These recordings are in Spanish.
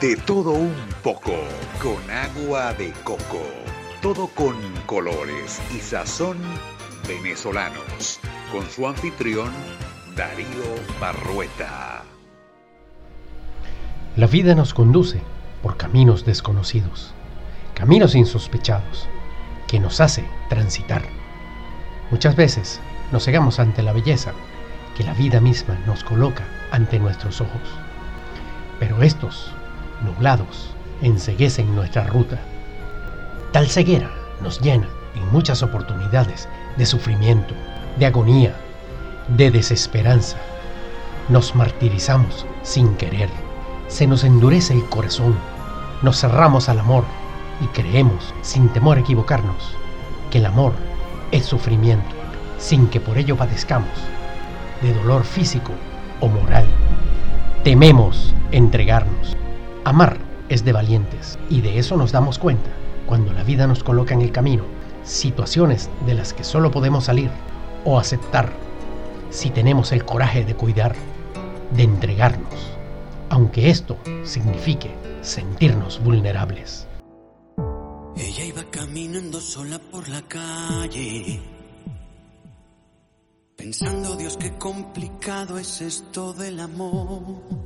De todo un poco, con agua de coco. Todo con colores y sazón venezolanos. Con su anfitrión, Darío Barrueta. La vida nos conduce por caminos desconocidos, caminos insospechados, que nos hace transitar. Muchas veces nos cegamos ante la belleza que la vida misma nos coloca ante nuestros ojos. Pero estos, nublados, enseguecen nuestra ruta. Tal ceguera nos llena en muchas oportunidades de sufrimiento, de agonía, de desesperanza. Nos martirizamos sin querer. Se nos endurece el corazón. Nos cerramos al amor y creemos, sin temor a equivocarnos, que el amor es sufrimiento, sin que por ello padezcamos de dolor físico o moral. Tememos entregarnos. Amar es de valientes y de eso nos damos cuenta cuando la vida nos coloca en el camino situaciones de las que solo podemos salir o aceptar si tenemos el coraje de cuidar, de entregarnos, aunque esto signifique sentirnos vulnerables. Ella iba caminando sola por la calle, pensando, Dios, qué complicado es esto del amor.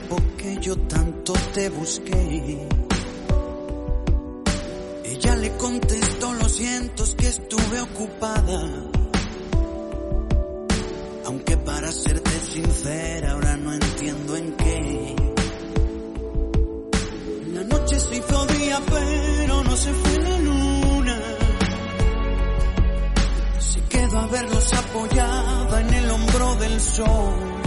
Tiempo que yo tanto te busqué. Ella le contestó, lo siento, que estuve ocupada. Aunque para serte sincera, ahora no entiendo en qué. La noche se hizo día, pero no se fue la luna. Se quedó a verlos apoyada en el hombro del sol.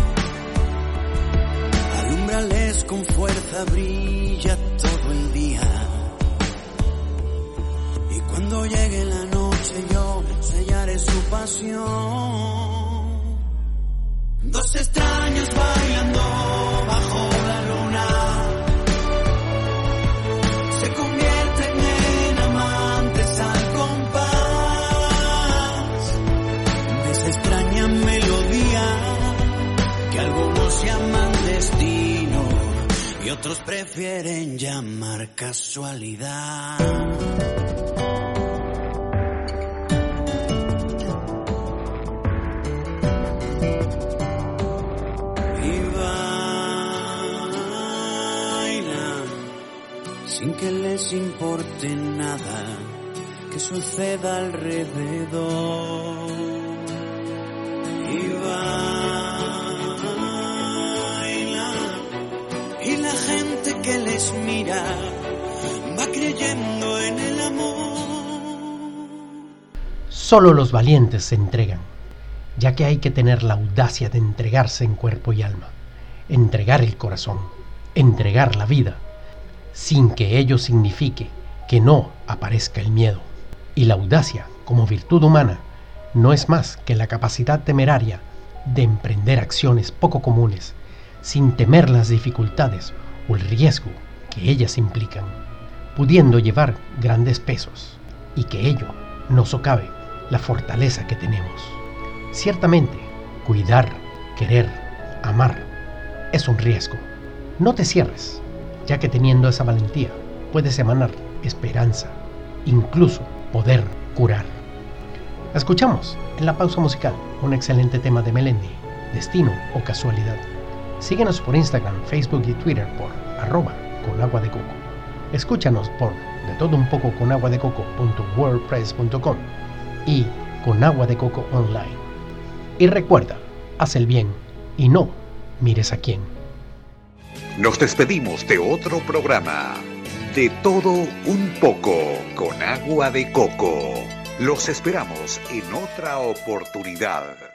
Alumbrales con fuerza, brilla todo el día. Y cuando llegue la noche yo sellaré su pasión. Dos extraños bailando prefieren llamar casualidad. Y bailan sin que les importe nada que suceda alrededor. Solo los valientes se entregan, ya que hay que tener la audacia de entregarse en cuerpo y alma, entregar el corazón, entregar la vida, sin que ello signifique que no aparezca el miedo. Y la audacia, como virtud humana, no es más que la capacidad temeraria de emprender acciones poco comunes, sin temer las dificultades o el riesgo que ellas implican, pudiendo llevar grandes pesos, y que ello no socave la fortaleza que tenemos. Ciertamente, cuidar, querer, amar es un riesgo. No te cierres, ya que teniendo esa valentía puedes emanar esperanza, incluso poder curar. Escuchamos en la pausa musical un excelente tema de Melendi, Destino o Casualidad. Síguenos por Instagram, Facebook y Twitter por arroba con agua de coco. Escúchanos por de todo un poco con agua de coco.wordpress.com y con agua de coco online. Y recuerda, haz el bien y no mires a quién. Nos despedimos de otro programa. De todo un poco con agua de coco. Los esperamos en otra oportunidad.